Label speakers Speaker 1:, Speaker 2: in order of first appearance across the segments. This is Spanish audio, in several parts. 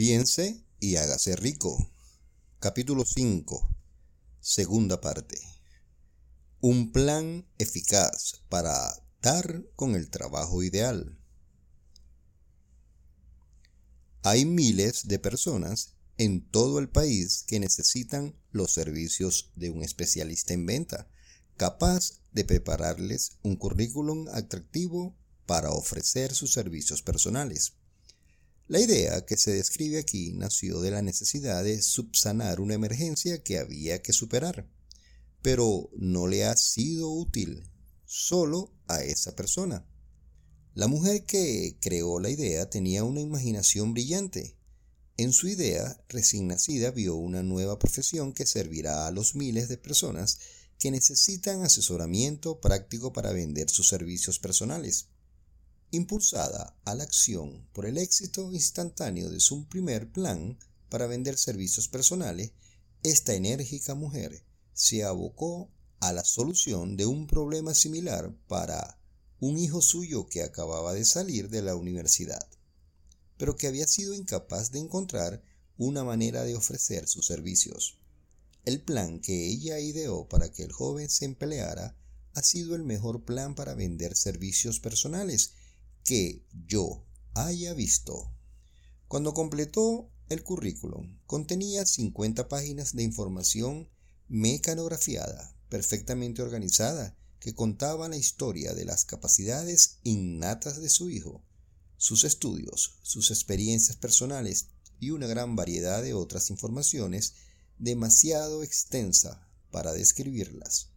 Speaker 1: Piense y hágase rico. Capítulo 5. Segunda parte. Un plan eficaz para dar con el trabajo ideal. Hay miles de personas en todo el país que necesitan los servicios de un especialista en venta, capaz de prepararles un currículum atractivo para ofrecer sus servicios personales. La idea que se describe aquí nació de la necesidad de subsanar una emergencia que había que superar, pero no le ha sido útil solo a esa persona. La mujer que creó la idea tenía una imaginación brillante. En su idea recién nacida vio una nueva profesión que servirá a los miles de personas que necesitan asesoramiento práctico para vender sus servicios personales impulsada a la acción por el éxito instantáneo de su primer plan para vender servicios personales, esta enérgica mujer se abocó a la solución de un problema similar para un hijo suyo que acababa de salir de la universidad, pero que había sido incapaz de encontrar una manera de ofrecer sus servicios. El plan que ella ideó para que el joven se empleara ha sido el mejor plan para vender servicios personales que yo haya visto. Cuando completó el currículum, contenía 50 páginas de información mecanografiada, perfectamente organizada, que contaba la historia de las capacidades innatas de su hijo, sus estudios, sus experiencias personales y una gran variedad de otras informaciones demasiado extensa para describirlas.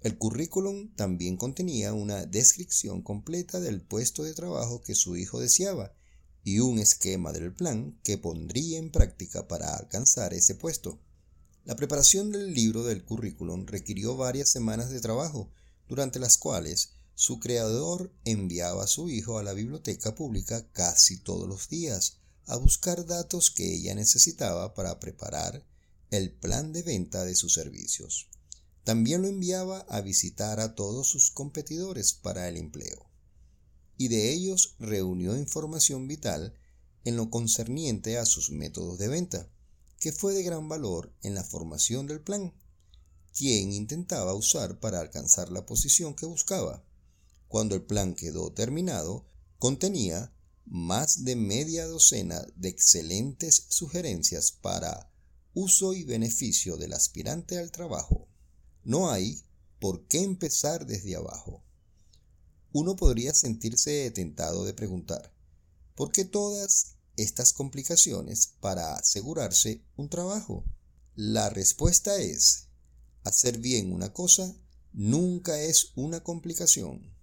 Speaker 1: El currículum también contenía una descripción completa del puesto de trabajo que su hijo deseaba y un esquema del plan que pondría en práctica para alcanzar ese puesto. La preparación del libro del currículum requirió varias semanas de trabajo, durante las cuales su creador enviaba a su hijo a la biblioteca pública casi todos los días a buscar datos que ella necesitaba para preparar el plan de venta de sus servicios. También lo enviaba a visitar a todos sus competidores para el empleo. Y de ellos reunió información vital en lo concerniente a sus métodos de venta, que fue de gran valor en la formación del plan, quien intentaba usar para alcanzar la posición que buscaba. Cuando el plan quedó terminado, contenía más de media docena de excelentes sugerencias para uso y beneficio del aspirante al trabajo. No hay por qué empezar desde abajo. Uno podría sentirse tentado de preguntar, ¿por qué todas estas complicaciones para asegurarse un trabajo? La respuesta es, hacer bien una cosa nunca es una complicación.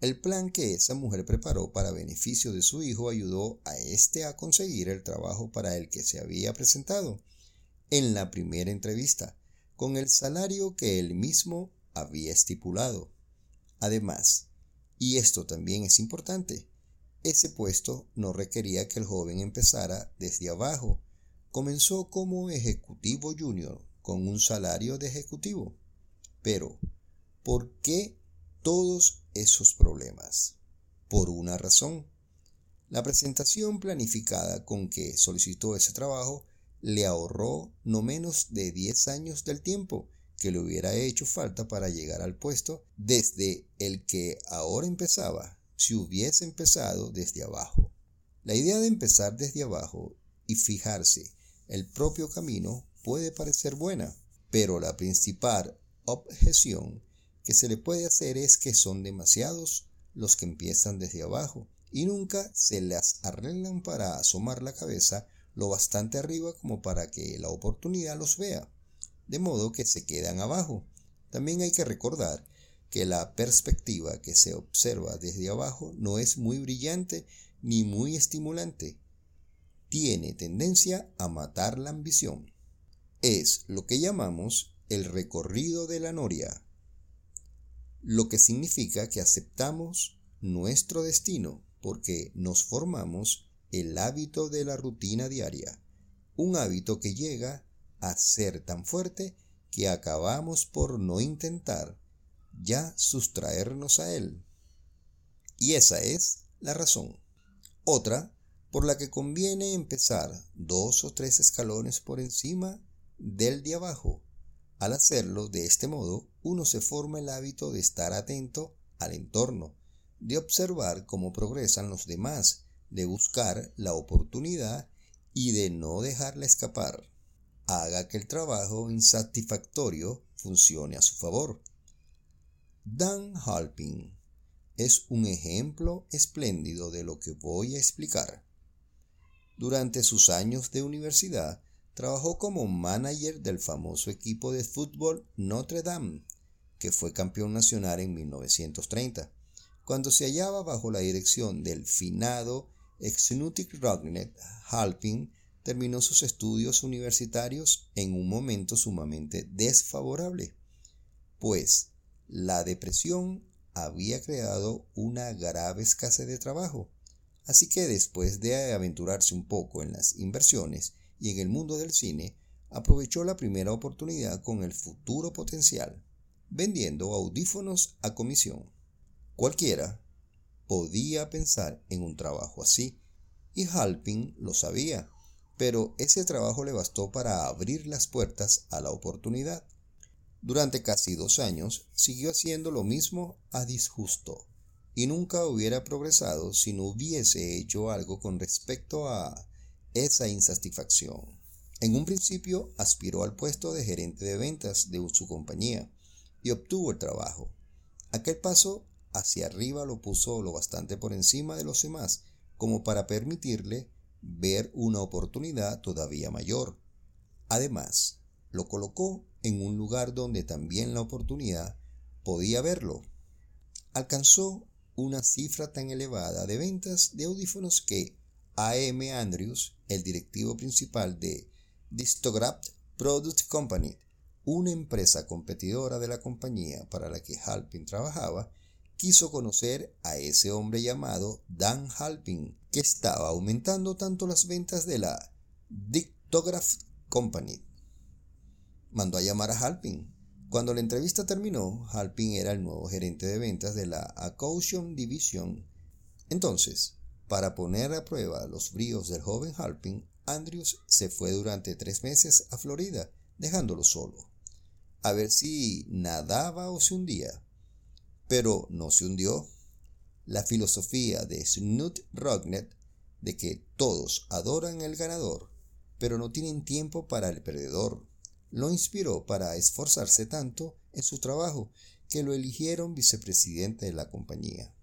Speaker 1: El plan que esa mujer preparó para beneficio de su hijo ayudó a éste a conseguir el trabajo para el que se había presentado en la primera entrevista con el salario que él mismo había estipulado. Además, y esto también es importante, ese puesto no requería que el joven empezara desde abajo. Comenzó como ejecutivo junior con un salario de ejecutivo. Pero, ¿por qué todos esos problemas? Por una razón. La presentación planificada con que solicitó ese trabajo le ahorró no menos de 10 años del tiempo que le hubiera hecho falta para llegar al puesto desde el que ahora empezaba, si hubiese empezado desde abajo. La idea de empezar desde abajo y fijarse el propio camino puede parecer buena, pero la principal objeción que se le puede hacer es que son demasiados los que empiezan desde abajo y nunca se las arreglan para asomar la cabeza lo bastante arriba como para que la oportunidad los vea, de modo que se quedan abajo. También hay que recordar que la perspectiva que se observa desde abajo no es muy brillante ni muy estimulante. Tiene tendencia a matar la ambición. Es lo que llamamos el recorrido de la noria, lo que significa que aceptamos nuestro destino porque nos formamos el hábito de la rutina diaria, un hábito que llega a ser tan fuerte que acabamos por no intentar ya sustraernos a él. Y esa es la razón. Otra por la que conviene empezar dos o tres escalones por encima del de abajo. Al hacerlo de este modo, uno se forma el hábito de estar atento al entorno, de observar cómo progresan los demás, de buscar la oportunidad y de no dejarla escapar. Haga que el trabajo insatisfactorio funcione a su favor. Dan Halpin es un ejemplo espléndido de lo que voy a explicar. Durante sus años de universidad, trabajó como manager del famoso equipo de fútbol Notre Dame, que fue campeón nacional en 1930, cuando se hallaba bajo la dirección del finado Exnutic Rognet, Halpin terminó sus estudios universitarios en un momento sumamente desfavorable, pues la depresión había creado una grave escasez de trabajo. Así que después de aventurarse un poco en las inversiones y en el mundo del cine, aprovechó la primera oportunidad con el futuro potencial, vendiendo audífonos a comisión. Cualquiera podía pensar en un trabajo así, y Halpin lo sabía, pero ese trabajo le bastó para abrir las puertas a la oportunidad. Durante casi dos años siguió haciendo lo mismo a disgusto y nunca hubiera progresado si no hubiese hecho algo con respecto a esa insatisfacción. En un principio aspiró al puesto de gerente de ventas de su compañía y obtuvo el trabajo. Aquel paso hacia arriba lo puso lo bastante por encima de los demás como para permitirle ver una oportunidad todavía mayor. Además, lo colocó en un lugar donde también la oportunidad podía verlo. Alcanzó una cifra tan elevada de ventas de audífonos que A.M. Andrews, el directivo principal de Distograph Product Company, una empresa competidora de la compañía para la que Halpin trabajaba, quiso conocer a ese hombre llamado Dan Halpin, que estaba aumentando tanto las ventas de la Dictograph Company. Mandó a llamar a Halpin. Cuando la entrevista terminó, Halpin era el nuevo gerente de ventas de la Accoution Division. Entonces, para poner a prueba los bríos del joven Halpin, Andrews se fue durante tres meses a Florida, dejándolo solo, a ver si nadaba o se hundía pero no se hundió. La filosofía de Snut Rognet de que todos adoran al ganador, pero no tienen tiempo para el perdedor, lo inspiró para esforzarse tanto en su trabajo que lo eligieron vicepresidente de la compañía,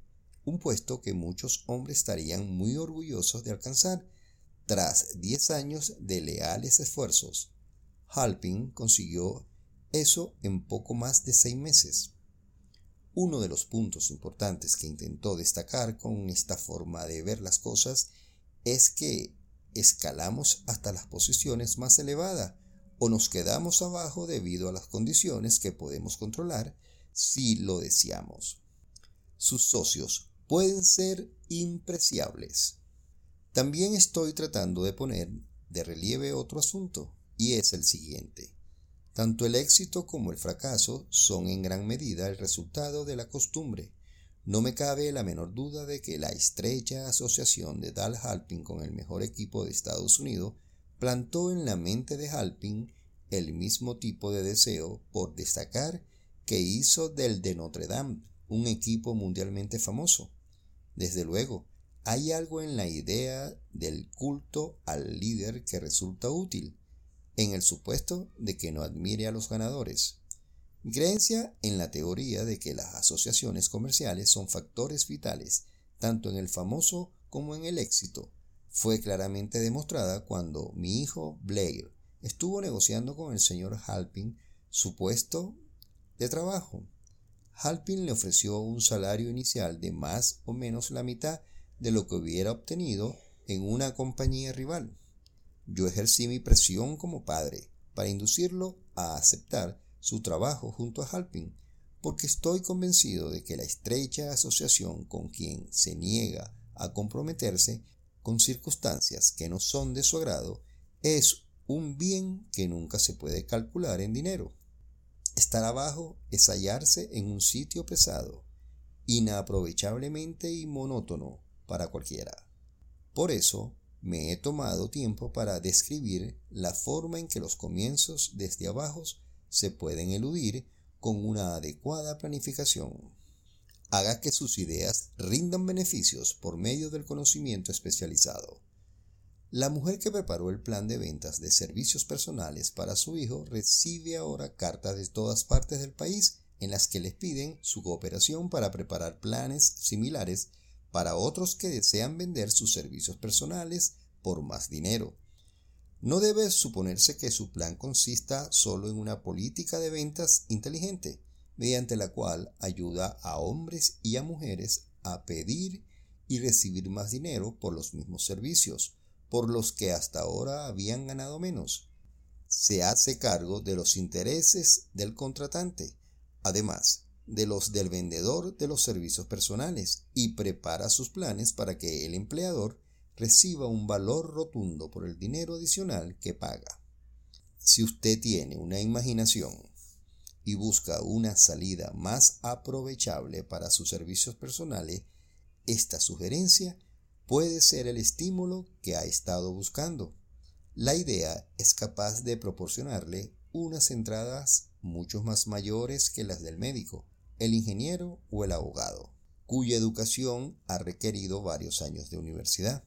Speaker 1: un puesto que muchos hombres estarían muy orgullosos de alcanzar tras 10 años de leales esfuerzos. Halpin consiguió eso en poco más de seis meses. Uno de los puntos importantes que intentó destacar con esta forma de ver las cosas es que escalamos hasta las posiciones más elevadas o nos quedamos abajo debido a las condiciones que podemos controlar si lo deseamos. Sus socios pueden ser impreciables. También estoy tratando de poner de relieve otro asunto, y es el siguiente. Tanto el éxito como el fracaso son en gran medida el resultado de la costumbre. No me cabe la menor duda de que la estrecha asociación de Dal Halpin con el mejor equipo de Estados Unidos plantó en la mente de Halpin el mismo tipo de deseo por destacar que hizo del de Notre Dame un equipo mundialmente famoso. Desde luego, hay algo en la idea del culto al líder que resulta útil en el supuesto de que no admire a los ganadores. Creencia en la teoría de que las asociaciones comerciales son factores vitales tanto en el famoso como en el éxito fue claramente demostrada cuando mi hijo Blair estuvo negociando con el señor Halpin su puesto de trabajo. Halpin le ofreció un salario inicial de más o menos la mitad de lo que hubiera obtenido en una compañía rival. Yo ejercí mi presión como padre para inducirlo a aceptar su trabajo junto a Halpin, porque estoy convencido de que la estrecha asociación con quien se niega a comprometerse con circunstancias que no son de su agrado es un bien que nunca se puede calcular en dinero. Estar abajo es hallarse en un sitio pesado, inaprovechablemente y monótono para cualquiera. Por eso, me he tomado tiempo para describir la forma en que los comienzos desde abajo se pueden eludir con una adecuada planificación. Haga que sus ideas rindan beneficios por medio del conocimiento especializado. La mujer que preparó el plan de ventas de servicios personales para su hijo recibe ahora cartas de todas partes del país en las que les piden su cooperación para preparar planes similares para otros que desean vender sus servicios personales por más dinero. No debe suponerse que su plan consista solo en una política de ventas inteligente, mediante la cual ayuda a hombres y a mujeres a pedir y recibir más dinero por los mismos servicios, por los que hasta ahora habían ganado menos. Se hace cargo de los intereses del contratante, además de los del vendedor de los servicios personales, y prepara sus planes para que el empleador reciba un valor rotundo por el dinero adicional que paga. Si usted tiene una imaginación y busca una salida más aprovechable para sus servicios personales, esta sugerencia puede ser el estímulo que ha estado buscando. La idea es capaz de proporcionarle unas entradas mucho más mayores que las del médico, el ingeniero o el abogado, cuya educación ha requerido varios años de universidad.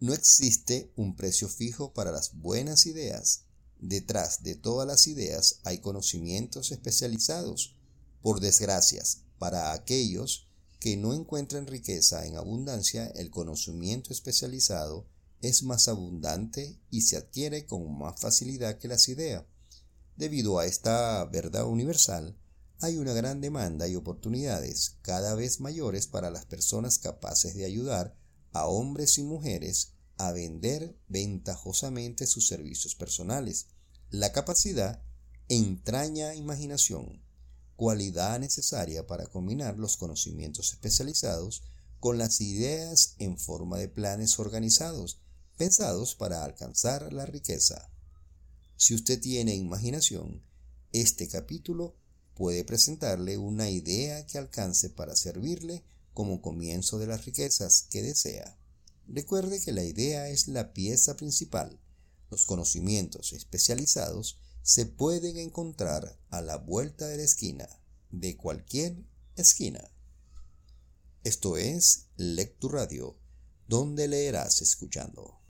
Speaker 1: No existe un precio fijo para las buenas ideas. Detrás de todas las ideas hay conocimientos especializados. Por desgracias, para aquellos que no encuentran riqueza en abundancia, el conocimiento especializado es más abundante y se adquiere con más facilidad que las ideas. Debido a esta verdad universal, hay una gran demanda y oportunidades cada vez mayores para las personas capaces de ayudar a hombres y mujeres a vender ventajosamente sus servicios personales. La capacidad entraña imaginación, cualidad necesaria para combinar los conocimientos especializados con las ideas en forma de planes organizados, pensados para alcanzar la riqueza. Si usted tiene imaginación, este capítulo puede presentarle una idea que alcance para servirle como comienzo de las riquezas que desea. Recuerde que la idea es la pieza principal. Los conocimientos especializados se pueden encontrar a la vuelta de la esquina, de cualquier esquina. Esto es Lectura Radio, donde leerás escuchando.